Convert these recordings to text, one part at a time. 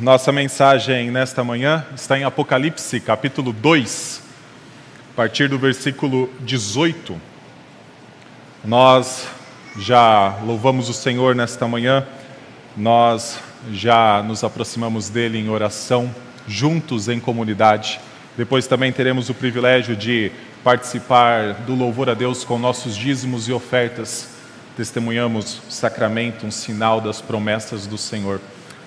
Nossa mensagem nesta manhã está em Apocalipse, capítulo 2, a partir do versículo 18. Nós já louvamos o Senhor nesta manhã, nós já nos aproximamos dele em oração, juntos em comunidade. Depois também teremos o privilégio de participar do louvor a Deus com nossos dízimos e ofertas. Testemunhamos o sacramento, um sinal das promessas do Senhor.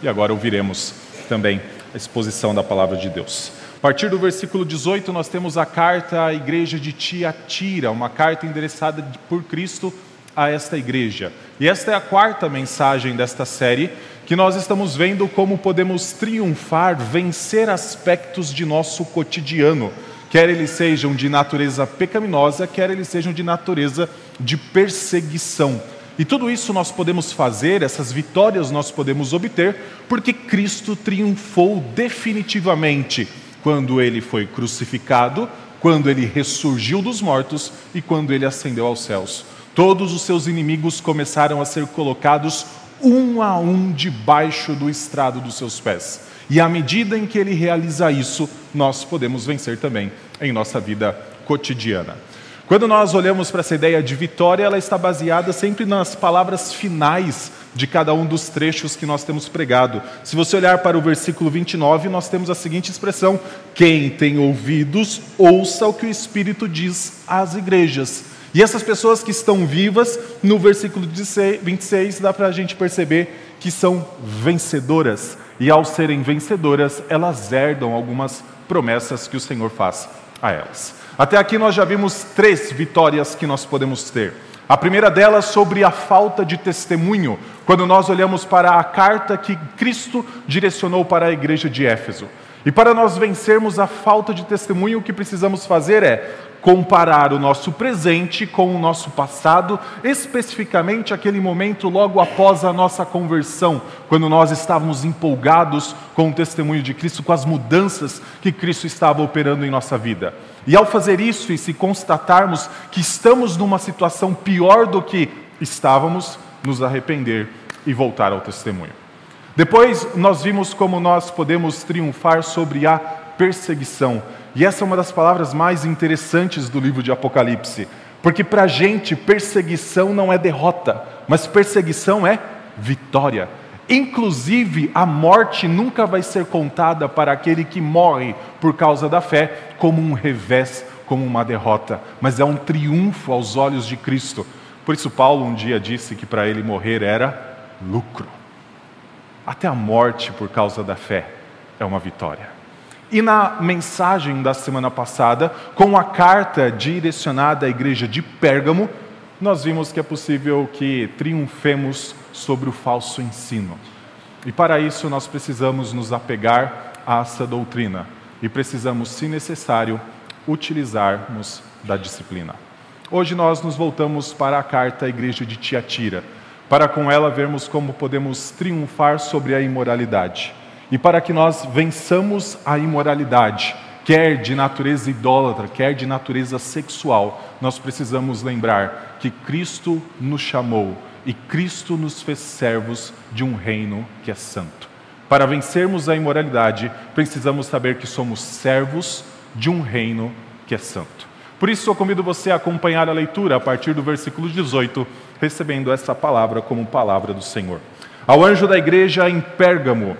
E agora ouviremos também a exposição da palavra de Deus. A partir do versículo 18, nós temos a carta à igreja de Tiatira, uma carta endereçada por Cristo a esta igreja. E esta é a quarta mensagem desta série, que nós estamos vendo como podemos triunfar, vencer aspectos de nosso cotidiano, quer eles sejam de natureza pecaminosa, quer eles sejam de natureza de perseguição. E tudo isso nós podemos fazer, essas vitórias nós podemos obter, porque Cristo triunfou definitivamente quando ele foi crucificado, quando ele ressurgiu dos mortos e quando ele ascendeu aos céus. Todos os seus inimigos começaram a ser colocados um a um debaixo do estrado dos seus pés. E à medida em que ele realiza isso, nós podemos vencer também em nossa vida cotidiana. Quando nós olhamos para essa ideia de vitória, ela está baseada sempre nas palavras finais de cada um dos trechos que nós temos pregado. Se você olhar para o versículo 29, nós temos a seguinte expressão: Quem tem ouvidos, ouça o que o Espírito diz às igrejas. E essas pessoas que estão vivas, no versículo 26, dá para a gente perceber que são vencedoras. E ao serem vencedoras, elas herdam algumas promessas que o Senhor faz a elas. Até aqui nós já vimos três vitórias que nós podemos ter. A primeira delas sobre a falta de testemunho, quando nós olhamos para a carta que Cristo direcionou para a igreja de Éfeso. E para nós vencermos a falta de testemunho, o que precisamos fazer é comparar o nosso presente com o nosso passado, especificamente aquele momento logo após a nossa conversão, quando nós estávamos empolgados com o testemunho de Cristo, com as mudanças que Cristo estava operando em nossa vida. E ao fazer isso e se constatarmos que estamos numa situação pior do que estávamos, nos arrepender e voltar ao testemunho. Depois nós vimos como nós podemos triunfar sobre a perseguição. E essa é uma das palavras mais interessantes do livro de Apocalipse, porque para a gente perseguição não é derrota, mas perseguição é vitória. Inclusive, a morte nunca vai ser contada para aquele que morre por causa da fé como um revés, como uma derrota, mas é um triunfo aos olhos de Cristo. Por isso, Paulo um dia disse que para ele morrer era lucro. Até a morte por causa da fé é uma vitória. E na mensagem da semana passada, com a carta direcionada à igreja de Pérgamo, nós vimos que é possível que triunfemos sobre o falso ensino. E para isso nós precisamos nos apegar a essa doutrina e precisamos, se necessário, utilizarmos da disciplina. Hoje nós nos voltamos para a carta à igreja de Tiatira, para com ela vermos como podemos triunfar sobre a imoralidade. E para que nós vençamos a imoralidade, quer de natureza idólatra, quer de natureza sexual, nós precisamos lembrar que Cristo nos chamou e Cristo nos fez servos de um reino que é santo. Para vencermos a imoralidade, precisamos saber que somos servos de um reino que é santo. Por isso, eu convido você a acompanhar a leitura a partir do versículo 18, recebendo essa palavra como palavra do Senhor. Ao anjo da igreja em Pérgamo,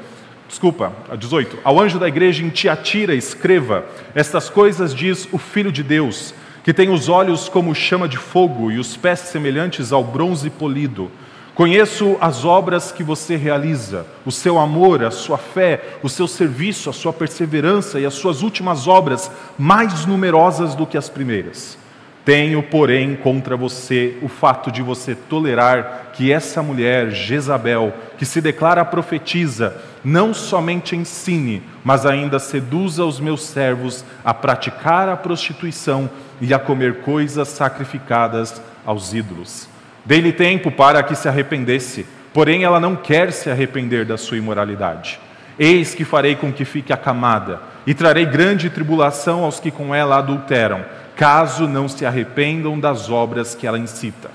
desculpa, 18. Ao anjo da igreja em Tiatira, escreva: Estas coisas diz o Filho de Deus, que tem os olhos como chama de fogo e os pés semelhantes ao bronze polido. Conheço as obras que você realiza, o seu amor, a sua fé, o seu serviço, a sua perseverança e as suas últimas obras, mais numerosas do que as primeiras. Tenho, porém, contra você o fato de você tolerar que essa mulher, Jezabel, que se declara profetiza, não somente ensine, mas ainda seduza os meus servos a praticar a prostituição e a comer coisas sacrificadas aos ídolos. Dei-lhe tempo para que se arrependesse, porém ela não quer se arrepender da sua imoralidade. Eis que farei com que fique acamada, e trarei grande tribulação aos que com ela adulteram caso não se arrependam das obras que ela incita.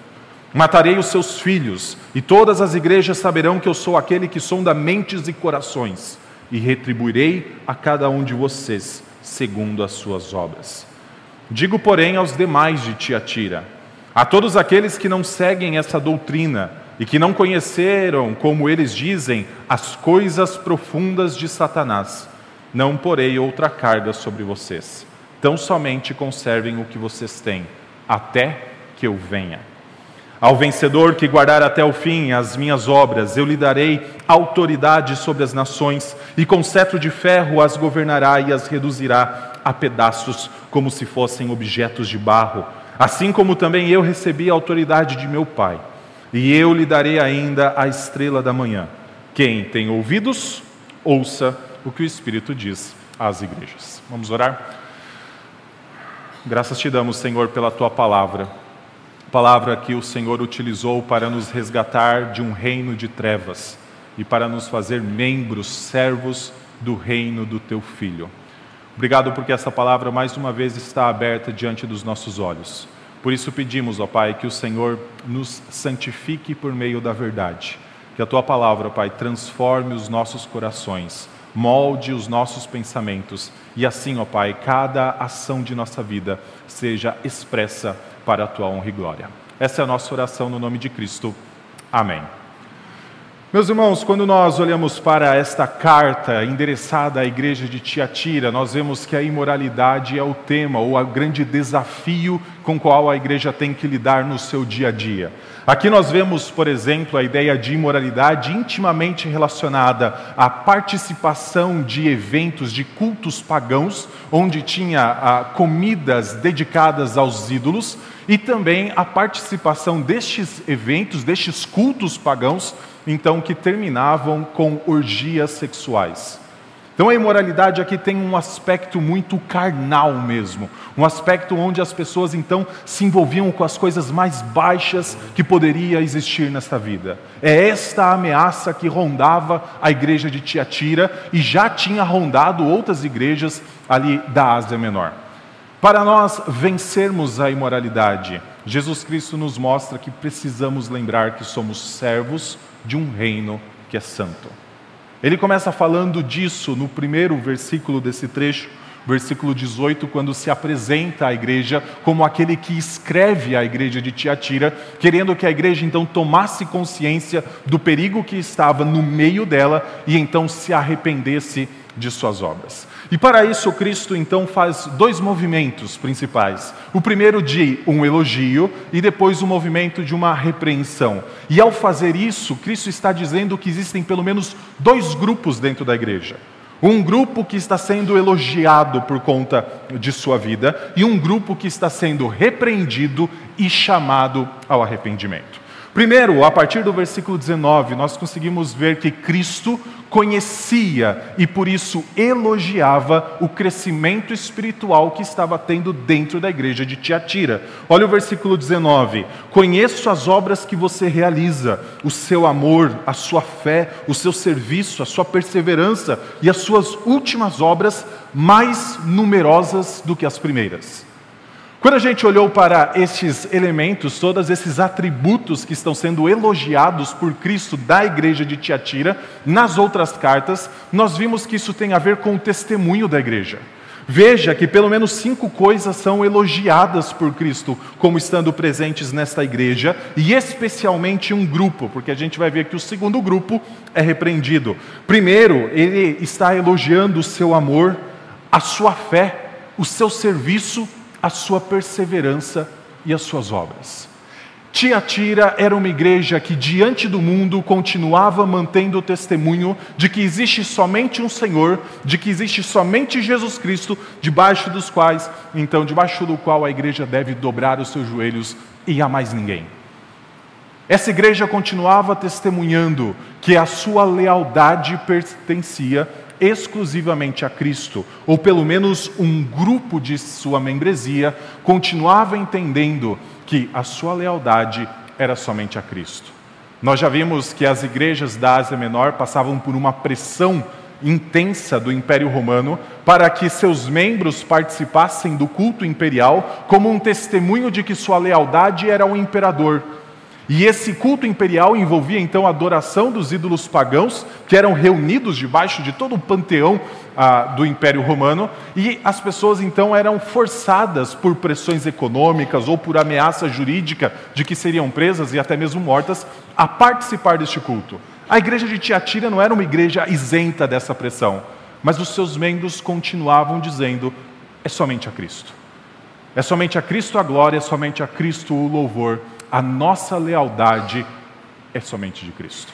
Matarei os seus filhos, e todas as igrejas saberão que eu sou aquele que sonda mentes e corações, e retribuirei a cada um de vocês segundo as suas obras. Digo, porém, aos demais de Tiatira, a todos aqueles que não seguem essa doutrina e que não conheceram, como eles dizem, as coisas profundas de Satanás, não porei outra carga sobre vocês. Tão somente conservem o que vocês têm, até que eu venha. Ao vencedor que guardar até o fim as minhas obras, eu lhe darei autoridade sobre as nações, e com cetro de ferro as governará e as reduzirá a pedaços, como se fossem objetos de barro. Assim como também eu recebi a autoridade de meu Pai, e eu lhe darei ainda a estrela da manhã. Quem tem ouvidos, ouça o que o Espírito diz às igrejas. Vamos orar? Graças te damos, Senhor, pela tua palavra. Palavra que o Senhor utilizou para nos resgatar de um reino de trevas e para nos fazer membros, servos do reino do teu filho. Obrigado porque essa palavra mais uma vez está aberta diante dos nossos olhos. Por isso pedimos, ó Pai, que o Senhor nos santifique por meio da verdade. Que a tua palavra, Pai, transforme os nossos corações, molde os nossos pensamentos e assim, ó Pai, cada ação de nossa vida seja expressa para a tua honra e glória. Essa é a nossa oração no nome de Cristo. Amém. Meus irmãos, quando nós olhamos para esta carta endereçada à igreja de Tiatira, nós vemos que a imoralidade é o tema ou o grande desafio com o qual a igreja tem que lidar no seu dia a dia. Aqui nós vemos, por exemplo, a ideia de imoralidade intimamente relacionada à participação de eventos, de cultos pagãos, onde tinha ah, comidas dedicadas aos ídolos, e também a participação destes eventos, destes cultos pagãos então que terminavam com orgias sexuais. Então a imoralidade aqui tem um aspecto muito carnal mesmo, um aspecto onde as pessoas então se envolviam com as coisas mais baixas que poderia existir nesta vida. É esta ameaça que rondava a igreja de Tiatira e já tinha rondado outras igrejas ali da Ásia Menor. Para nós vencermos a imoralidade, Jesus Cristo nos mostra que precisamos lembrar que somos servos de um reino que é santo. Ele começa falando disso no primeiro versículo desse trecho, versículo 18, quando se apresenta à igreja como aquele que escreve à igreja de Tiatira, querendo que a igreja então tomasse consciência do perigo que estava no meio dela e então se arrependesse de suas obras. E para isso, Cristo então faz dois movimentos principais. O primeiro de um elogio e depois o movimento de uma repreensão. E ao fazer isso, Cristo está dizendo que existem pelo menos dois grupos dentro da igreja. Um grupo que está sendo elogiado por conta de sua vida e um grupo que está sendo repreendido e chamado ao arrependimento. Primeiro, a partir do versículo 19, nós conseguimos ver que Cristo conhecia e por isso elogiava o crescimento espiritual que estava tendo dentro da igreja de Tiatira. Olha o versículo 19: Conheço as obras que você realiza, o seu amor, a sua fé, o seu serviço, a sua perseverança e as suas últimas obras mais numerosas do que as primeiras. Quando a gente olhou para esses elementos, todos esses atributos que estão sendo elogiados por Cristo da igreja de Tiatira, nas outras cartas, nós vimos que isso tem a ver com o testemunho da igreja. Veja que pelo menos cinco coisas são elogiadas por Cristo como estando presentes nesta igreja, e especialmente um grupo, porque a gente vai ver que o segundo grupo é repreendido. Primeiro, ele está elogiando o seu amor, a sua fé, o seu serviço a sua perseverança e as suas obras. Tiatira era uma igreja que, diante do mundo, continuava mantendo o testemunho de que existe somente um Senhor, de que existe somente Jesus Cristo, debaixo dos quais, então, debaixo do qual a igreja deve dobrar os seus joelhos e a mais ninguém. Essa igreja continuava testemunhando que a sua lealdade pertencia exclusivamente a Cristo, ou pelo menos um grupo de sua membresia continuava entendendo que a sua lealdade era somente a Cristo. Nós já vimos que as igrejas da Ásia Menor passavam por uma pressão intensa do Império Romano para que seus membros participassem do culto imperial como um testemunho de que sua lealdade era ao imperador E esse culto imperial envolvia então a adoração dos ídolos pagãos, que eram reunidos debaixo de todo o panteão ah, do Império Romano, e as pessoas então eram forçadas por pressões econômicas ou por ameaça jurídica de que seriam presas e até mesmo mortas a participar deste culto. A igreja de Tiatira não era uma igreja isenta dessa pressão, mas os seus membros continuavam dizendo: é somente a Cristo. É somente a Cristo a glória, é somente a Cristo o louvor a nossa lealdade é somente de Cristo.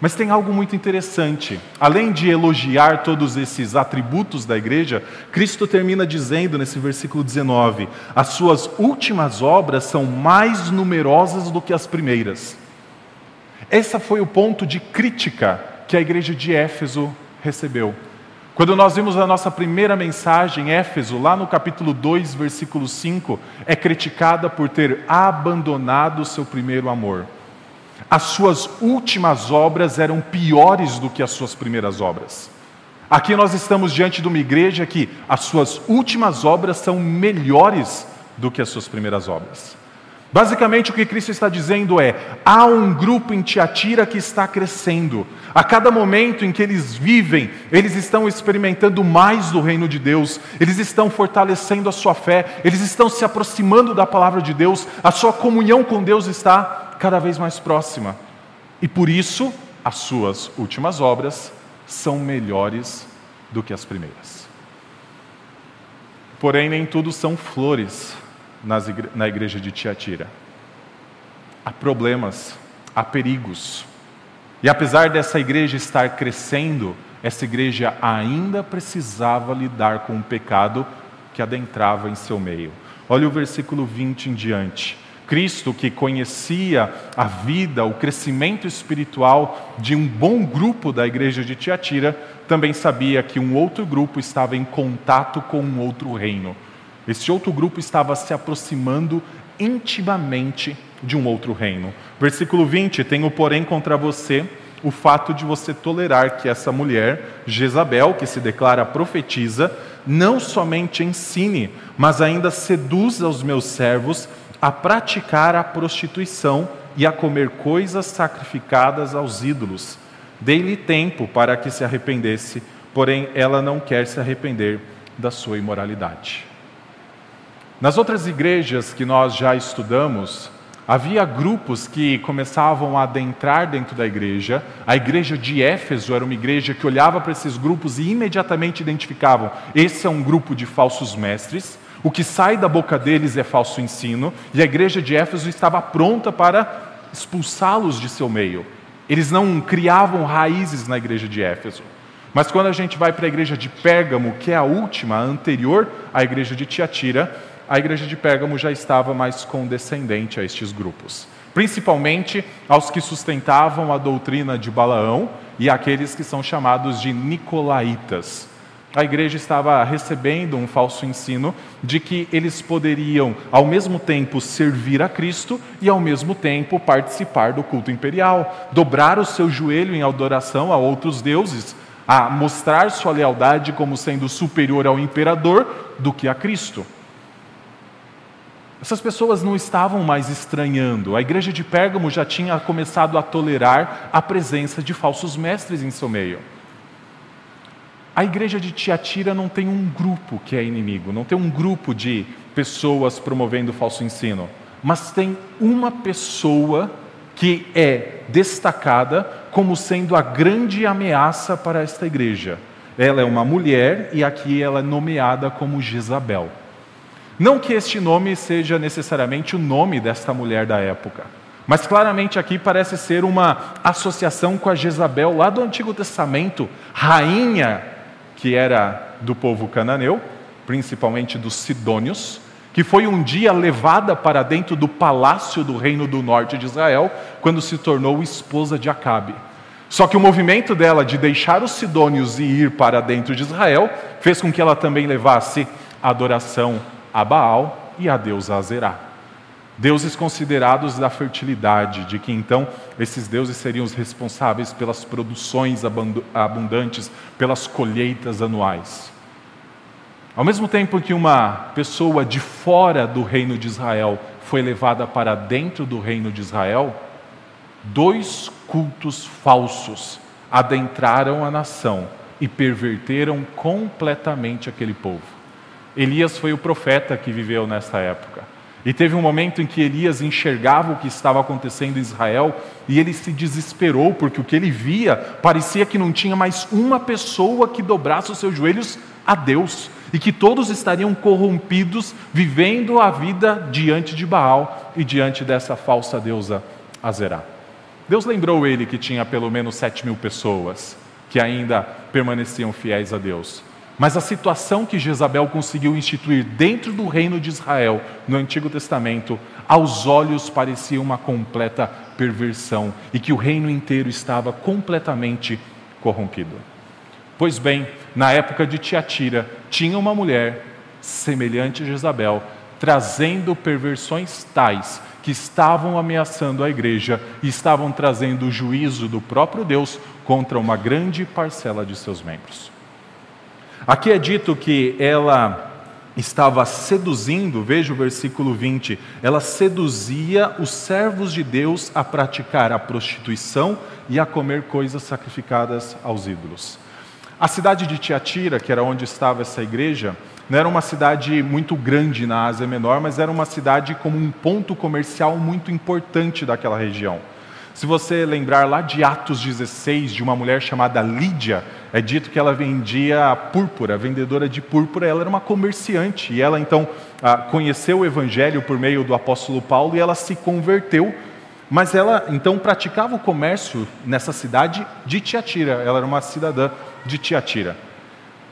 Mas tem algo muito interessante. Além de elogiar todos esses atributos da igreja, Cristo termina dizendo nesse versículo 19: As suas últimas obras são mais numerosas do que as primeiras. Esse foi o ponto de crítica que a igreja de Éfeso recebeu. Quando nós vimos a nossa primeira mensagem, Éfeso, lá no capítulo 2, versículo 5, é criticada por ter abandonado o seu primeiro amor. As suas últimas obras eram piores do que as suas primeiras obras. Aqui nós estamos diante de uma igreja que as suas últimas obras são melhores do que as suas primeiras obras. Basicamente, o que Cristo está dizendo é: há um grupo em Tiatira que está crescendo. A cada momento em que eles vivem, eles estão experimentando mais do reino de Deus, eles estão fortalecendo a sua fé, eles estão se aproximando da palavra de Deus, a sua comunhão com Deus está cada vez mais próxima. E por isso, as suas últimas obras são melhores do que as primeiras. Porém, nem tudo são flores na igreja de Tiatira. Há problemas, há perigos. E apesar dessa igreja estar crescendo, essa igreja ainda precisava lidar com o pecado que adentrava em seu meio. Olha o versículo 20 em diante. Cristo, que conhecia a vida, o crescimento espiritual de um bom grupo da igreja de Tiatira, também sabia que um outro grupo estava em contato com um outro reino esse outro grupo estava se aproximando intimamente de um outro reino. Versículo 20: Tenho, porém, contra você o fato de você tolerar que essa mulher, Jezabel, que se declara profetiza, não somente ensine, mas ainda seduza os meus servos a praticar a prostituição e a comer coisas sacrificadas aos ídolos. Dei-lhe tempo para que se arrependesse, porém ela não quer se arrepender da sua imoralidade. Nas outras igrejas que nós já estudamos, havia grupos que começavam a adentrar dentro da igreja. A igreja de Éfeso era uma igreja que olhava para esses grupos e imediatamente identificavam: esse é um grupo de falsos mestres. O que sai da boca deles é falso ensino, e a igreja de Éfeso estava pronta para expulsá-los de seu meio. Eles não criavam raízes na igreja de Éfeso. Mas quando a gente vai para a igreja de Pérgamo, que é a última, a anterior à igreja de Tiatira, a igreja de Pérgamo já estava mais condescendente a estes grupos, principalmente aos que sustentavam a doutrina de Balaão e aqueles que são chamados de nicolaítas. A igreja estava recebendo um falso ensino de que eles poderiam, ao mesmo tempo, servir a Cristo e, ao mesmo tempo, participar do culto imperial, dobrar o seu joelho em adoração a outros deuses, a mostrar sua lealdade como sendo superior ao imperador do que a Cristo. Essas pessoas não estavam mais estranhando. A igreja de Pérgamo já tinha começado a tolerar a presença de falsos mestres em seu meio. A igreja de Tiatira não tem um grupo que é inimigo, não tem um grupo de pessoas promovendo falso ensino, mas tem uma pessoa que é destacada como sendo a grande ameaça para esta igreja. Ela é uma mulher e aqui ela é nomeada como Jezabel. Não que este nome seja necessariamente o nome desta mulher da época, mas claramente aqui parece ser uma associação com a Jezabel lá do Antigo Testamento, rainha que era do povo cananeu, principalmente dos sidônios, que foi um dia levada para dentro do palácio do reino do norte de Israel, quando se tornou esposa de Acabe. Só que o movimento dela de deixar os sidônios e ir para dentro de Israel fez com que ela também levasse a adoração a Baal e a deusa Azerá. Deuses considerados da fertilidade, de que então esses deuses seriam os responsáveis pelas produções abundantes, pelas colheitas anuais. Ao mesmo tempo que uma pessoa de fora do reino de Israel foi levada para dentro do reino de Israel, dois cultos falsos adentraram a nação e perverteram completamente aquele povo. Elias foi o profeta que viveu nessa época. E teve um momento em que Elias enxergava o que estava acontecendo em Israel e ele se desesperou, porque o que ele via parecia que não tinha mais uma pessoa que dobrasse os seus joelhos a Deus e que todos estariam corrompidos, vivendo a vida diante de Baal e diante dessa falsa deusa Azerá. Deus lembrou ele que tinha pelo menos sete mil pessoas que ainda permaneciam fiéis a Deus. Mas a situação que Jezabel conseguiu instituir dentro do reino de Israel, no Antigo Testamento, aos olhos parecia uma completa perversão e que o reino inteiro estava completamente corrompido. Pois bem, na época de Tiatira, tinha uma mulher semelhante a Jezabel, trazendo perversões tais que estavam ameaçando a igreja e estavam trazendo o juízo do próprio Deus contra uma grande parcela de seus membros. Aqui é dito que ela estava seduzindo, veja o versículo 20, ela seduzia os servos de Deus a praticar a prostituição e a comer coisas sacrificadas aos ídolos. A cidade de Tiatira, que era onde estava essa igreja, não era uma cidade muito grande na Ásia Menor, mas era uma cidade como um ponto comercial muito importante daquela região. Se você lembrar lá de Atos 16, de uma mulher chamada Lídia, é dito que ela vendia púrpura, vendedora de púrpura, ela era uma comerciante, e ela então ah, conheceu o evangelho por meio do apóstolo Paulo e ela se converteu, mas ela então praticava o comércio nessa cidade de Tiatira, ela era uma cidadã de Tiatira.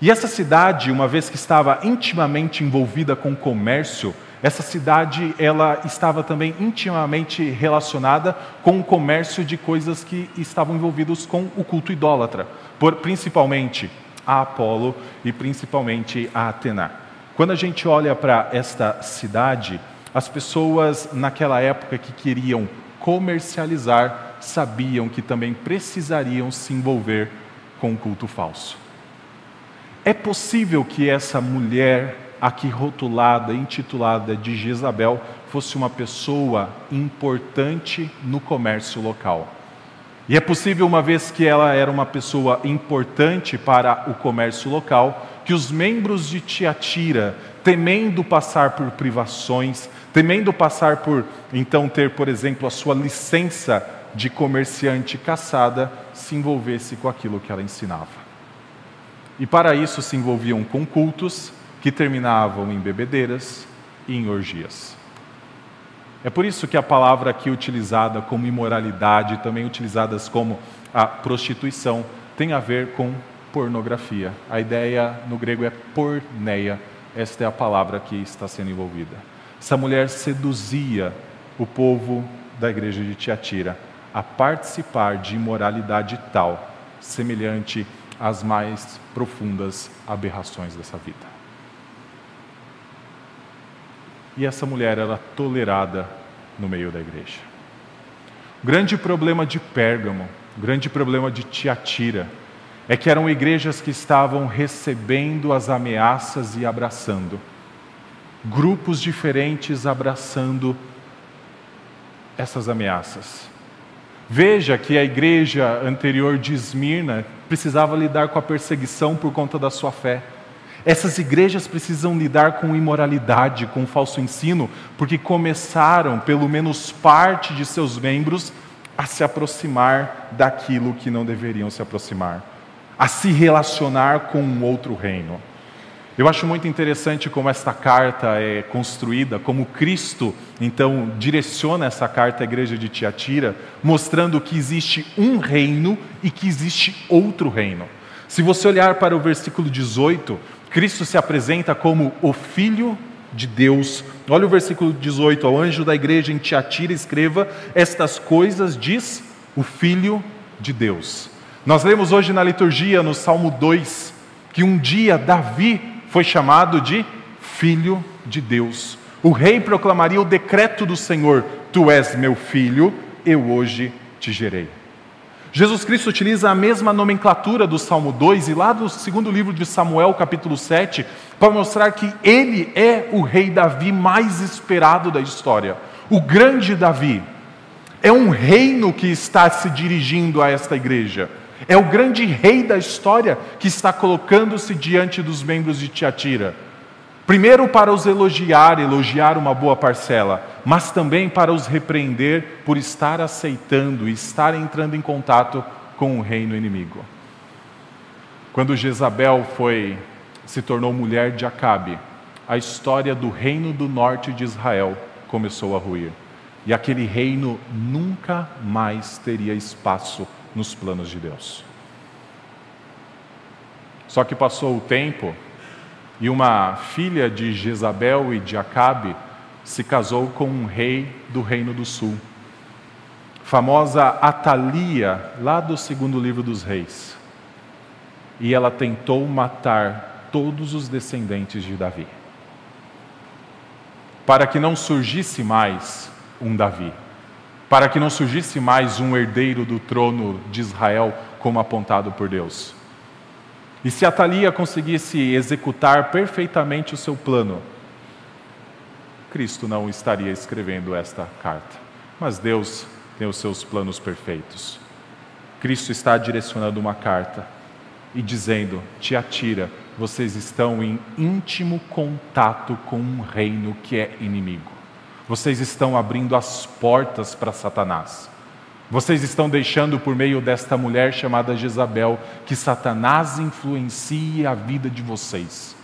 E essa cidade, uma vez que estava intimamente envolvida com comércio, essa cidade ela estava também intimamente relacionada com o comércio de coisas que estavam envolvidos com o culto idólatra, por, principalmente a Apolo e principalmente a Atena. Quando a gente olha para esta cidade, as pessoas naquela época que queriam comercializar sabiam que também precisariam se envolver com o culto falso. É possível que essa mulher aqui rotulada, intitulada de Jezabel, fosse uma pessoa importante no comércio local. E é possível, uma vez que ela era uma pessoa importante para o comércio local, que os membros de Tiatira, temendo passar por privações, temendo passar por, então, ter, por exemplo, a sua licença de comerciante caçada, se envolvesse com aquilo que ela ensinava. E para isso se envolviam com cultos, que terminavam em bebedeiras e em orgias. É por isso que a palavra aqui utilizada como imoralidade, também utilizadas como a prostituição, tem a ver com pornografia. A ideia no grego é porneia. Esta é a palavra que está sendo envolvida. Essa mulher seduzia o povo da igreja de Tiatira a participar de imoralidade tal, semelhante às mais profundas aberrações dessa vida. E essa mulher era tolerada no meio da igreja. O grande problema de Pérgamo, o grande problema de Tiatira, é que eram igrejas que estavam recebendo as ameaças e abraçando. Grupos diferentes abraçando essas ameaças. Veja que a igreja anterior de Esmirna precisava lidar com a perseguição por conta da sua fé. Essas igrejas precisam lidar com imoralidade, com falso ensino, porque começaram, pelo menos parte de seus membros, a se aproximar daquilo que não deveriam se aproximar, a se relacionar com um outro reino. Eu acho muito interessante como esta carta é construída, como Cristo, então, direciona essa carta à igreja de Tiatira, mostrando que existe um reino e que existe outro reino. Se você olhar para o versículo 18, Cristo se apresenta como o Filho de Deus. Olha o versículo 18: Ao anjo da igreja em Tiatira, escreva: Estas coisas diz o Filho de Deus. Nós lemos hoje na liturgia, no Salmo 2, que um dia Davi foi chamado de Filho de Deus. O rei proclamaria o decreto do Senhor: Tu és meu filho, eu hoje te gerei. Jesus Cristo utiliza a mesma nomenclatura do Salmo 2 e lá do segundo livro de Samuel, capítulo 7, para mostrar que ele é o rei Davi mais esperado da história. o grande Davi. É um reino que está se dirigindo a esta igreja. É o grande rei da história que está colocando-se diante dos membros de Tiatira. Primeiro, para os elogiar, elogiar uma boa parcela, mas também para os repreender por estar aceitando e estar entrando em contato com o reino inimigo. Quando Jezabel foi se tornou mulher de Acabe, a história do reino do norte de Israel começou a ruir. E aquele reino nunca mais teria espaço nos planos de Deus. Só que passou o tempo e uma filha de Jezabel e de Acabe se casou com um rei do reino do sul. Famosa Atalia, lá do segundo livro dos reis. E ela tentou matar todos os descendentes de Davi. Para que não surgisse mais um Davi, para que não surgisse mais um herdeiro do trono de Israel como apontado por Deus. E se Atalia conseguisse executar perfeitamente o seu plano, Cristo não estaria escrevendo esta carta. Mas Deus tem os seus planos perfeitos. Cristo está direcionando uma carta e dizendo: Te atira, vocês estão em íntimo contato com um reino que é inimigo. Vocês estão abrindo as portas para Satanás. Vocês estão deixando por meio desta mulher chamada Jezabel que Satanás influencie a vida de vocês.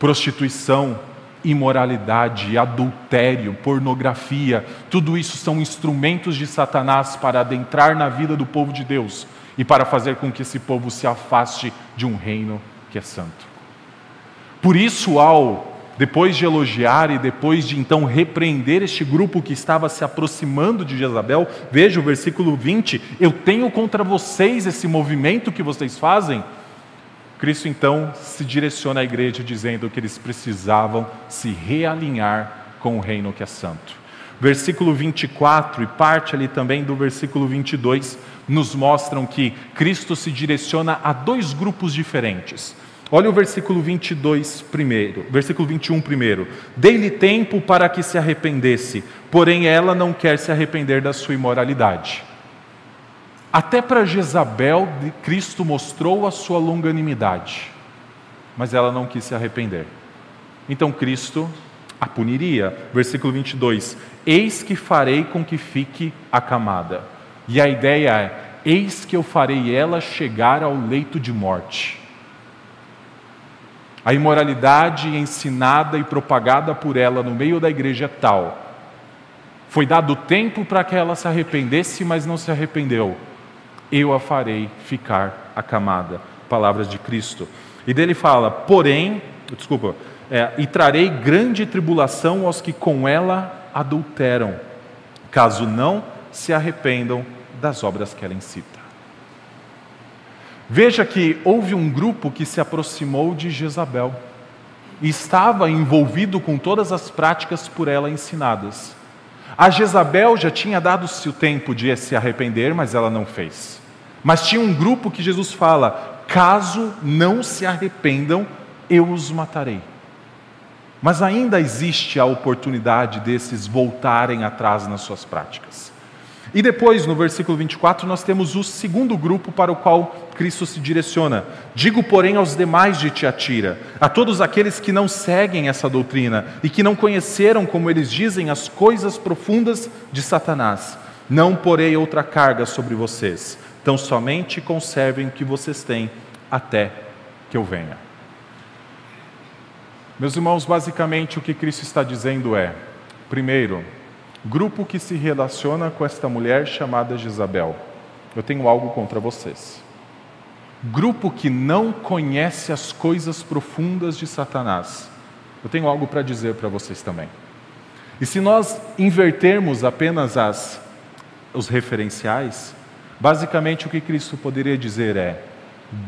Prostituição, imoralidade, adultério, pornografia, tudo isso são instrumentos de Satanás para adentrar na vida do povo de Deus e para fazer com que esse povo se afaste de um reino que é santo. Por isso, ao depois de elogiar e depois de então repreender este grupo que estava se aproximando de Jezabel, veja o versículo 20: Eu tenho contra vocês esse movimento que vocês fazem. Cristo então se direciona à igreja dizendo que eles precisavam se realinhar com o reino que é santo. Versículo 24 e parte ali também do versículo 22 nos mostram que Cristo se direciona a dois grupos diferentes. Olha o versículo 22 primeiro, versículo 21 primeiro. Dei-lhe tempo para que se arrependesse, porém ela não quer se arrepender da sua imoralidade. Até para Jezabel, Cristo mostrou a sua longanimidade, mas ela não quis se arrepender. Então Cristo a puniria. Versículo 22: Eis que farei com que fique acamada. E a ideia é: eis que eu farei ela chegar ao leito de morte. A imoralidade ensinada e propagada por ela no meio da igreja é tal. Foi dado tempo para que ela se arrependesse, mas não se arrependeu. Eu a farei ficar acamada. Palavras de Cristo. E dele fala, porém, desculpa, é, e trarei grande tribulação aos que com ela adulteram, caso não se arrependam das obras que ela incita. Veja que houve um grupo que se aproximou de Jezabel e estava envolvido com todas as práticas por ela ensinadas. A Jezabel já tinha dado seu tempo de se arrepender, mas ela não fez. Mas tinha um grupo que Jesus fala: caso não se arrependam, eu os matarei. Mas ainda existe a oportunidade desses voltarem atrás nas suas práticas. E depois, no versículo 24, nós temos o segundo grupo para o qual Cristo se direciona. Digo, porém, aos demais de Tiatira, a todos aqueles que não seguem essa doutrina e que não conheceram, como eles dizem, as coisas profundas de Satanás: não porei outra carga sobre vocês, tão somente conservem o que vocês têm até que eu venha. Meus irmãos, basicamente o que Cristo está dizendo é: primeiro, grupo que se relaciona com esta mulher chamada Jezabel, eu tenho algo contra vocês. Grupo que não conhece as coisas profundas de Satanás, eu tenho algo para dizer para vocês também. E se nós invertermos apenas as, os referenciais, basicamente o que Cristo poderia dizer é: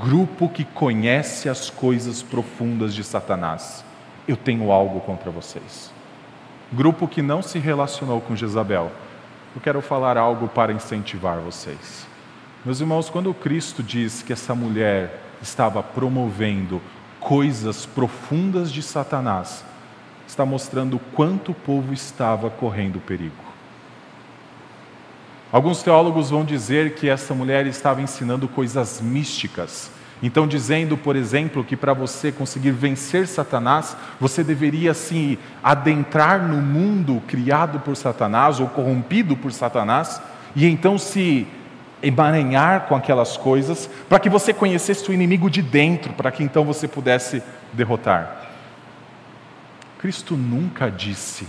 grupo que conhece as coisas profundas de Satanás, eu tenho algo contra vocês grupo que não se relacionou com Jezabel, eu quero falar algo para incentivar vocês. Meus irmãos, quando Cristo diz que essa mulher estava promovendo coisas profundas de Satanás, está mostrando quanto o povo estava correndo perigo. Alguns teólogos vão dizer que essa mulher estava ensinando coisas místicas. Então, dizendo, por exemplo, que para você conseguir vencer Satanás, você deveria se adentrar no mundo criado por Satanás ou corrompido por Satanás, e então se emaranhar com aquelas coisas, para que você conhecesse o inimigo de dentro, para que então você pudesse derrotar. Cristo nunca disse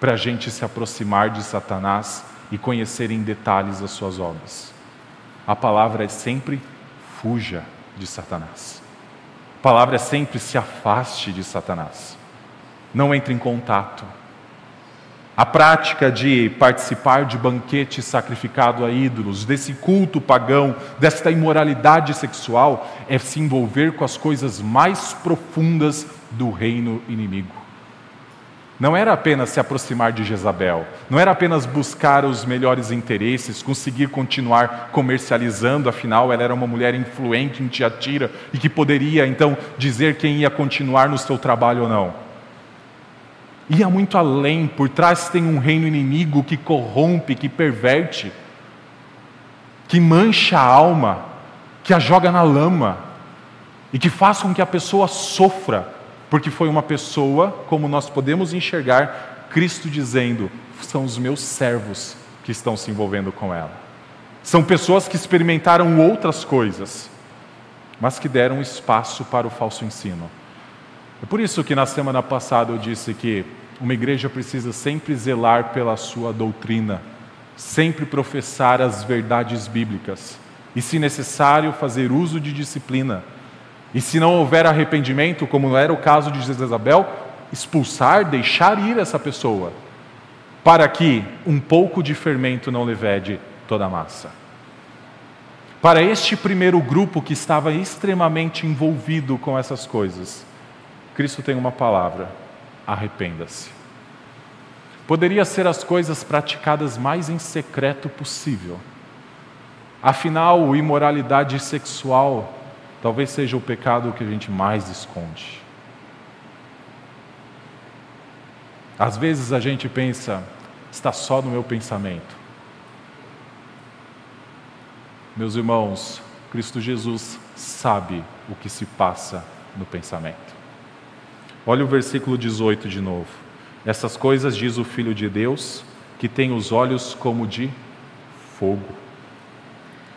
para a gente se aproximar de Satanás e conhecer em detalhes as suas obras. A palavra é sempre fuja de Satanás. A palavra é sempre se afaste de Satanás. Não entre em contato. A prática de participar de banquete sacrificado a ídolos, desse culto pagão, desta imoralidade sexual, é se envolver com as coisas mais profundas do reino inimigo. Não era apenas se aproximar de Jezabel, não era apenas buscar os melhores interesses, conseguir continuar comercializando, afinal ela era uma mulher influente em Tiatira e que poderia então dizer quem ia continuar no seu trabalho ou não ia muito além, por trás tem um reino inimigo que corrompe, que perverte, que mancha a alma, que a joga na lama e que faz com que a pessoa sofra, porque foi uma pessoa, como nós podemos enxergar, Cristo dizendo: são os meus servos que estão se envolvendo com ela. São pessoas que experimentaram outras coisas, mas que deram espaço para o falso ensino. É por isso que na semana passada eu disse que uma igreja precisa sempre zelar pela sua doutrina, sempre professar as verdades bíblicas e, se necessário, fazer uso de disciplina. E se não houver arrependimento, como era o caso de Jezabel, expulsar, deixar ir essa pessoa, para que um pouco de fermento não levede toda a massa. Para este primeiro grupo que estava extremamente envolvido com essas coisas, Cristo tem uma palavra: arrependa-se. Poderia ser as coisas praticadas mais em secreto possível. Afinal, imoralidade sexual talvez seja o pecado que a gente mais esconde. Às vezes a gente pensa, está só no meu pensamento. Meus irmãos, Cristo Jesus sabe o que se passa no pensamento. Olha o versículo 18 de novo. Essas coisas diz o Filho de Deus, que tem os olhos como de fogo.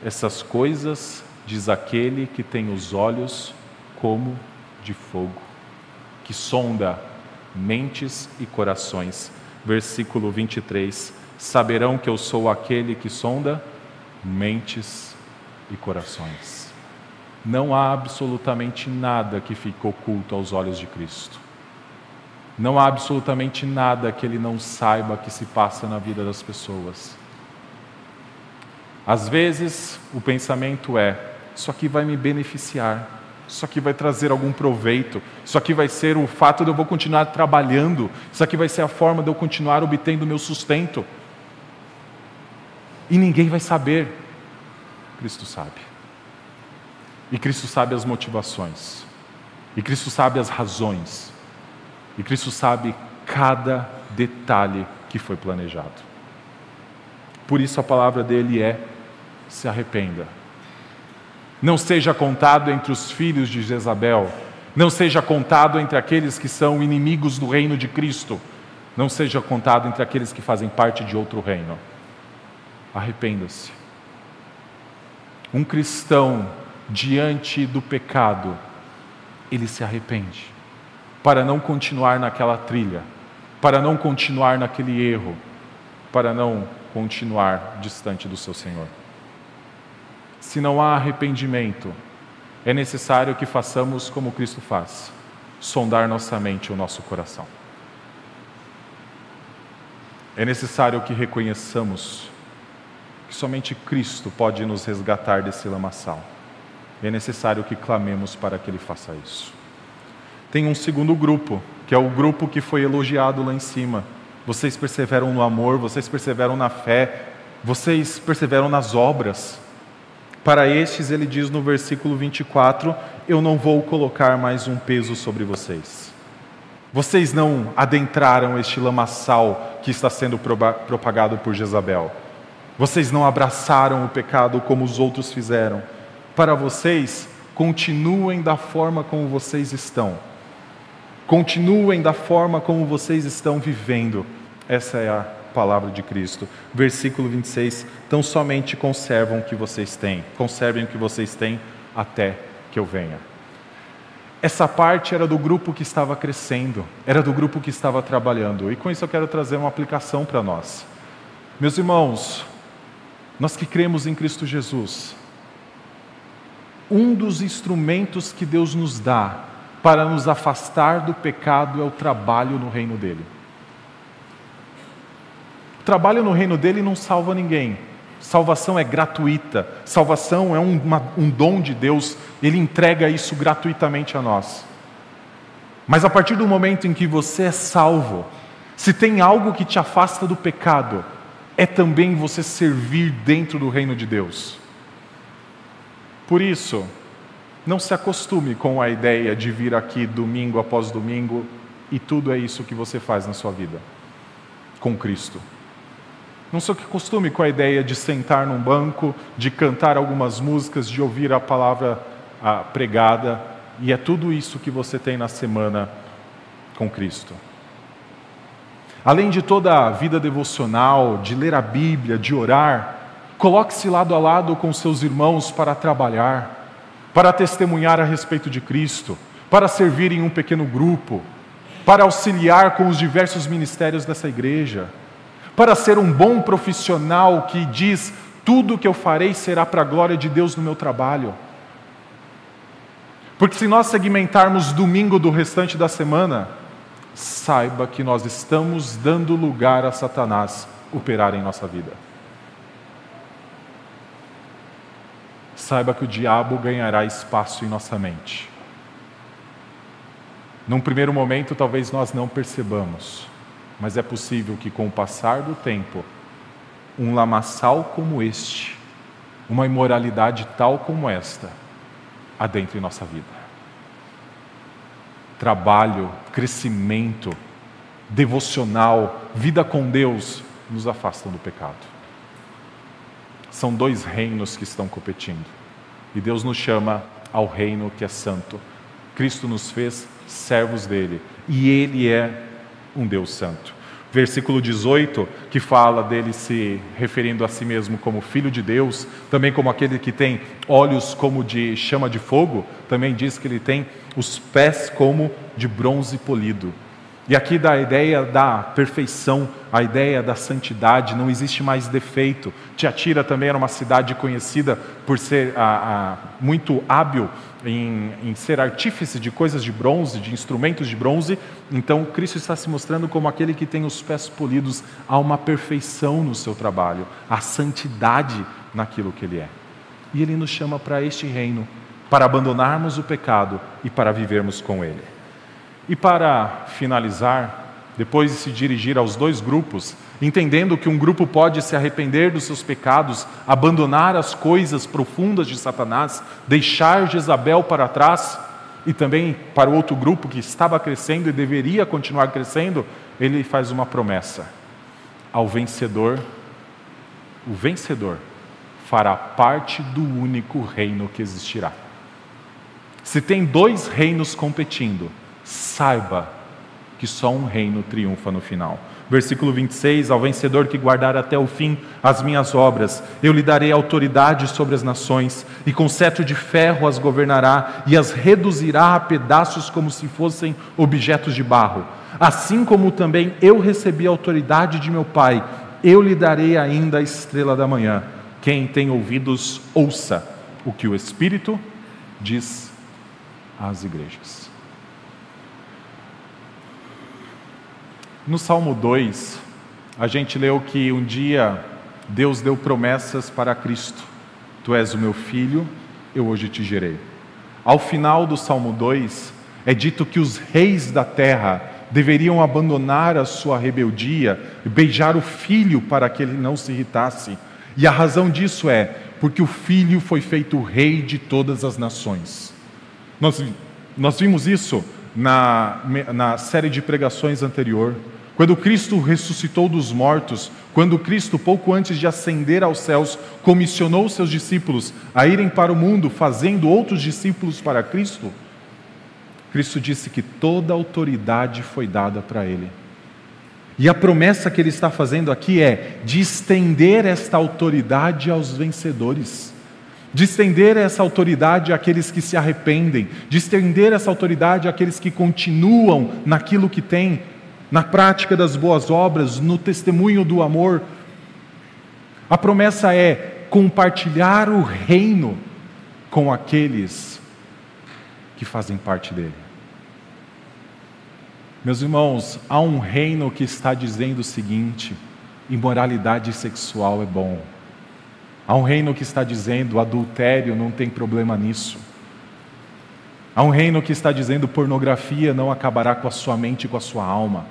Essas coisas diz aquele que tem os olhos como de fogo, que sonda mentes e corações. Versículo 23: Saberão que eu sou aquele que sonda mentes e corações. Não há absolutamente nada que fique oculto aos olhos de Cristo. Não há absolutamente nada que ele não saiba que se passa na vida das pessoas. Às vezes, o pensamento é: isso aqui vai me beneficiar, isso aqui vai trazer algum proveito, isso aqui vai ser o fato de eu vou continuar trabalhando, isso aqui vai ser a forma de eu continuar obtendo meu sustento. E ninguém vai saber. Cristo sabe. E Cristo sabe as motivações. E Cristo sabe as razões. E Cristo sabe cada detalhe que foi planejado. Por isso a palavra dele é: se arrependa. Não seja contado entre os filhos de Jezabel, não seja contado entre aqueles que são inimigos do reino de Cristo, não seja contado entre aqueles que fazem parte de outro reino. Arrependa-se. Um cristão diante do pecado, ele se arrepende, para não continuar naquela trilha, para não continuar naquele erro, para não continuar distante do seu Senhor. Se não há arrependimento, é necessário que façamos como Cristo faz: sondar nossa mente e o nosso coração. É necessário que reconheçamos que somente Cristo pode nos resgatar desse lamaçal é necessário que clamemos para que Ele faça isso. Tem um segundo grupo, que é o grupo que foi elogiado lá em cima. Vocês perseveram no amor, vocês perseveram na fé, vocês perseveram nas obras. Para estes, ele diz no versículo 24: Eu não vou colocar mais um peso sobre vocês. Vocês não adentraram este lamaçal que está sendo propagado por Jezabel. Vocês não abraçaram o pecado como os outros fizeram. Para vocês, continuem da forma como vocês estão. Continuem da forma como vocês estão vivendo. Essa é a palavra de Cristo. Versículo 26. Então somente conservam o que vocês têm. Conservem o que vocês têm até que eu venha. Essa parte era do grupo que estava crescendo, era do grupo que estava trabalhando. E com isso eu quero trazer uma aplicação para nós. Meus irmãos, nós que cremos em Cristo Jesus, um dos instrumentos que Deus nos dá para nos afastar do pecado é o trabalho no reino dele. O trabalho no reino dele não salva ninguém, Salvação é gratuita, salvação é um, uma, um dom de Deus, Ele entrega isso gratuitamente a nós. Mas a partir do momento em que você é salvo, se tem algo que te afasta do pecado, é também você servir dentro do reino de Deus. Por isso, não se acostume com a ideia de vir aqui domingo após domingo e tudo é isso que você faz na sua vida com Cristo. Não se acostume com a ideia de sentar num banco, de cantar algumas músicas, de ouvir a palavra pregada, e é tudo isso que você tem na semana com Cristo. Além de toda a vida devocional, de ler a Bíblia, de orar, coloque-se lado a lado com seus irmãos para trabalhar, para testemunhar a respeito de Cristo, para servir em um pequeno grupo, para auxiliar com os diversos ministérios dessa igreja para ser um bom profissional que diz: tudo que eu farei será para a glória de Deus no meu trabalho. Porque se nós segmentarmos domingo do restante da semana, saiba que nós estamos dando lugar a Satanás operar em nossa vida. Saiba que o diabo ganhará espaço em nossa mente. Num primeiro momento, talvez nós não percebamos, mas é possível que, com o passar do tempo, um lamaçal como este, uma imoralidade tal como esta, adentre em nossa vida. Trabalho, crescimento, devocional, vida com Deus nos afastam do pecado. São dois reinos que estão competindo. E Deus nos chama ao reino que é santo. Cristo nos fez servos dele. E ele é um Deus santo. Versículo 18, que fala dele se referindo a si mesmo como filho de Deus, também como aquele que tem olhos como de chama de fogo, também diz que ele tem os pés como de bronze polido. E aqui dá a ideia da perfeição, a ideia da santidade, não existe mais defeito. Tiatira também era uma cidade conhecida por ser a, a, muito hábil em, em, ser artífice de coisas de bronze, de instrumentos de bronze. Então, Cristo está se mostrando como aquele que tem os pés polidos a uma perfeição no seu trabalho, a santidade naquilo que Ele é. E Ele nos chama para este reino, para abandonarmos o pecado e para vivermos com Ele. E para finalizar, depois de se dirigir aos dois grupos, entendendo que um grupo pode se arrepender dos seus pecados, abandonar as coisas profundas de Satanás, deixar Jezabel para trás, e também para o outro grupo que estava crescendo e deveria continuar crescendo, ele faz uma promessa: ao vencedor, o vencedor fará parte do único reino que existirá. Se tem dois reinos competindo, saiba que só um reino triunfa no final. Versículo 26: Ao vencedor que guardar até o fim as minhas obras, eu lhe darei autoridade sobre as nações, e com cetro de ferro as governará, e as reduzirá a pedaços como se fossem objetos de barro. Assim como também eu recebi a autoridade de meu Pai, eu lhe darei ainda a estrela da manhã. Quem tem ouvidos, ouça o que o Espírito diz às igrejas. No Salmo 2, a gente leu que um dia Deus deu promessas para Cristo: Tu és o meu filho, eu hoje te gerei. Ao final do Salmo 2, é dito que os reis da terra deveriam abandonar a sua rebeldia e beijar o filho para que ele não se irritasse. E a razão disso é porque o filho foi feito rei de todas as nações. Nós, nós vimos isso na, na série de pregações anterior. Quando Cristo ressuscitou dos mortos, quando Cristo, pouco antes de ascender aos céus, comissionou seus discípulos a irem para o mundo fazendo outros discípulos para Cristo, Cristo disse que toda autoridade foi dada para ele. E a promessa que ele está fazendo aqui é de estender esta autoridade aos vencedores, de estender essa autoridade àqueles que se arrependem, de estender essa autoridade àqueles que continuam naquilo que têm, na prática das boas obras, no testemunho do amor. A promessa é compartilhar o reino com aqueles que fazem parte dele. Meus irmãos, há um reino que está dizendo o seguinte: imoralidade sexual é bom. Há um reino que está dizendo adultério não tem problema nisso. Há um reino que está dizendo pornografia não acabará com a sua mente e com a sua alma.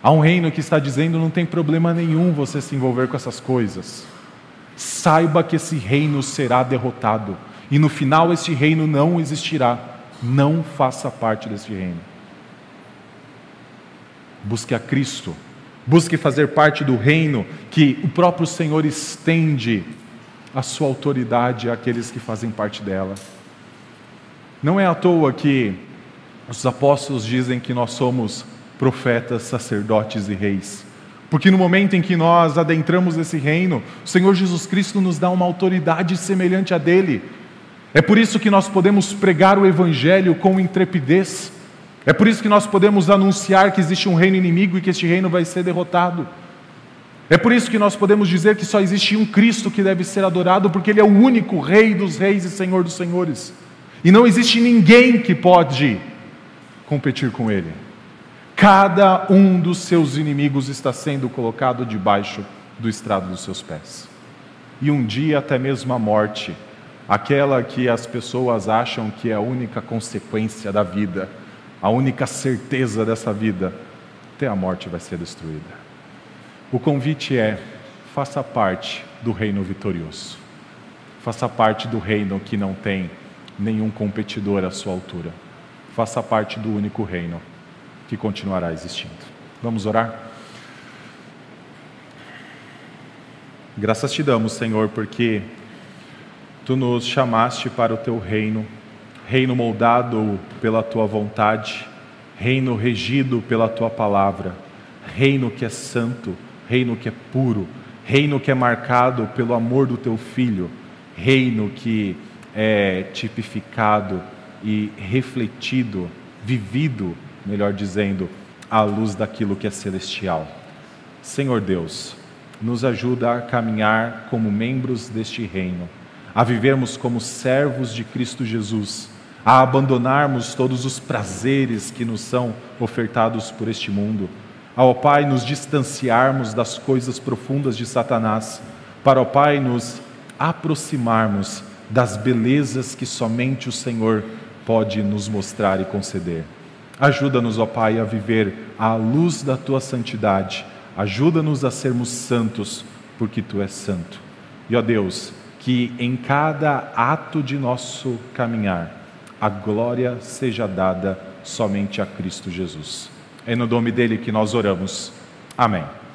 Há um reino que está dizendo não tem problema nenhum você se envolver com essas coisas. Saiba que esse reino será derrotado e no final esse reino não existirá. Não faça parte desse reino. Busque a Cristo, busque fazer parte do reino que o próprio Senhor estende a sua autoridade àqueles que fazem parte dela. Não é à toa que os apóstolos dizem que nós somos profetas, sacerdotes e reis. Porque no momento em que nós adentramos esse reino, o Senhor Jesus Cristo nos dá uma autoridade semelhante a dele. É por isso que nós podemos pregar o Evangelho com intrepidez. É por isso que nós podemos anunciar que existe um reino inimigo e que este reino vai ser derrotado. É por isso que nós podemos dizer que só existe um Cristo que deve ser adorado, porque Ele é o único Rei dos Reis e Senhor dos Senhores. E não existe ninguém que pode competir com Ele. Cada um dos seus inimigos está sendo colocado debaixo do estrado dos seus pés. E um dia até mesmo a morte, aquela que as pessoas acham que é a única consequência da vida, a única certeza dessa vida, até a morte vai ser destruída. O convite é: faça parte do reino vitorioso. Faça parte do reino que não tem nenhum competidor à sua altura. Faça parte do único reino que continuará existindo. Vamos orar? Graças te damos, Senhor, porque tu nos chamaste para o teu reino, reino moldado pela tua vontade, reino regido pela tua palavra, reino que é santo, reino que é puro, reino que é marcado pelo amor do teu filho, reino que é tipificado e refletido, vivido melhor dizendo, à luz daquilo que é celestial. Senhor Deus, nos ajuda a caminhar como membros deste reino, a vivermos como servos de Cristo Jesus, a abandonarmos todos os prazeres que nos são ofertados por este mundo, ao Pai nos distanciarmos das coisas profundas de Satanás, para o Pai nos aproximarmos das belezas que somente o Senhor pode nos mostrar e conceder. Ajuda-nos, ó Pai, a viver à luz da tua santidade. Ajuda-nos a sermos santos, porque tu és santo. E ó Deus, que em cada ato de nosso caminhar, a glória seja dada somente a Cristo Jesus. É no nome dele que nós oramos. Amém.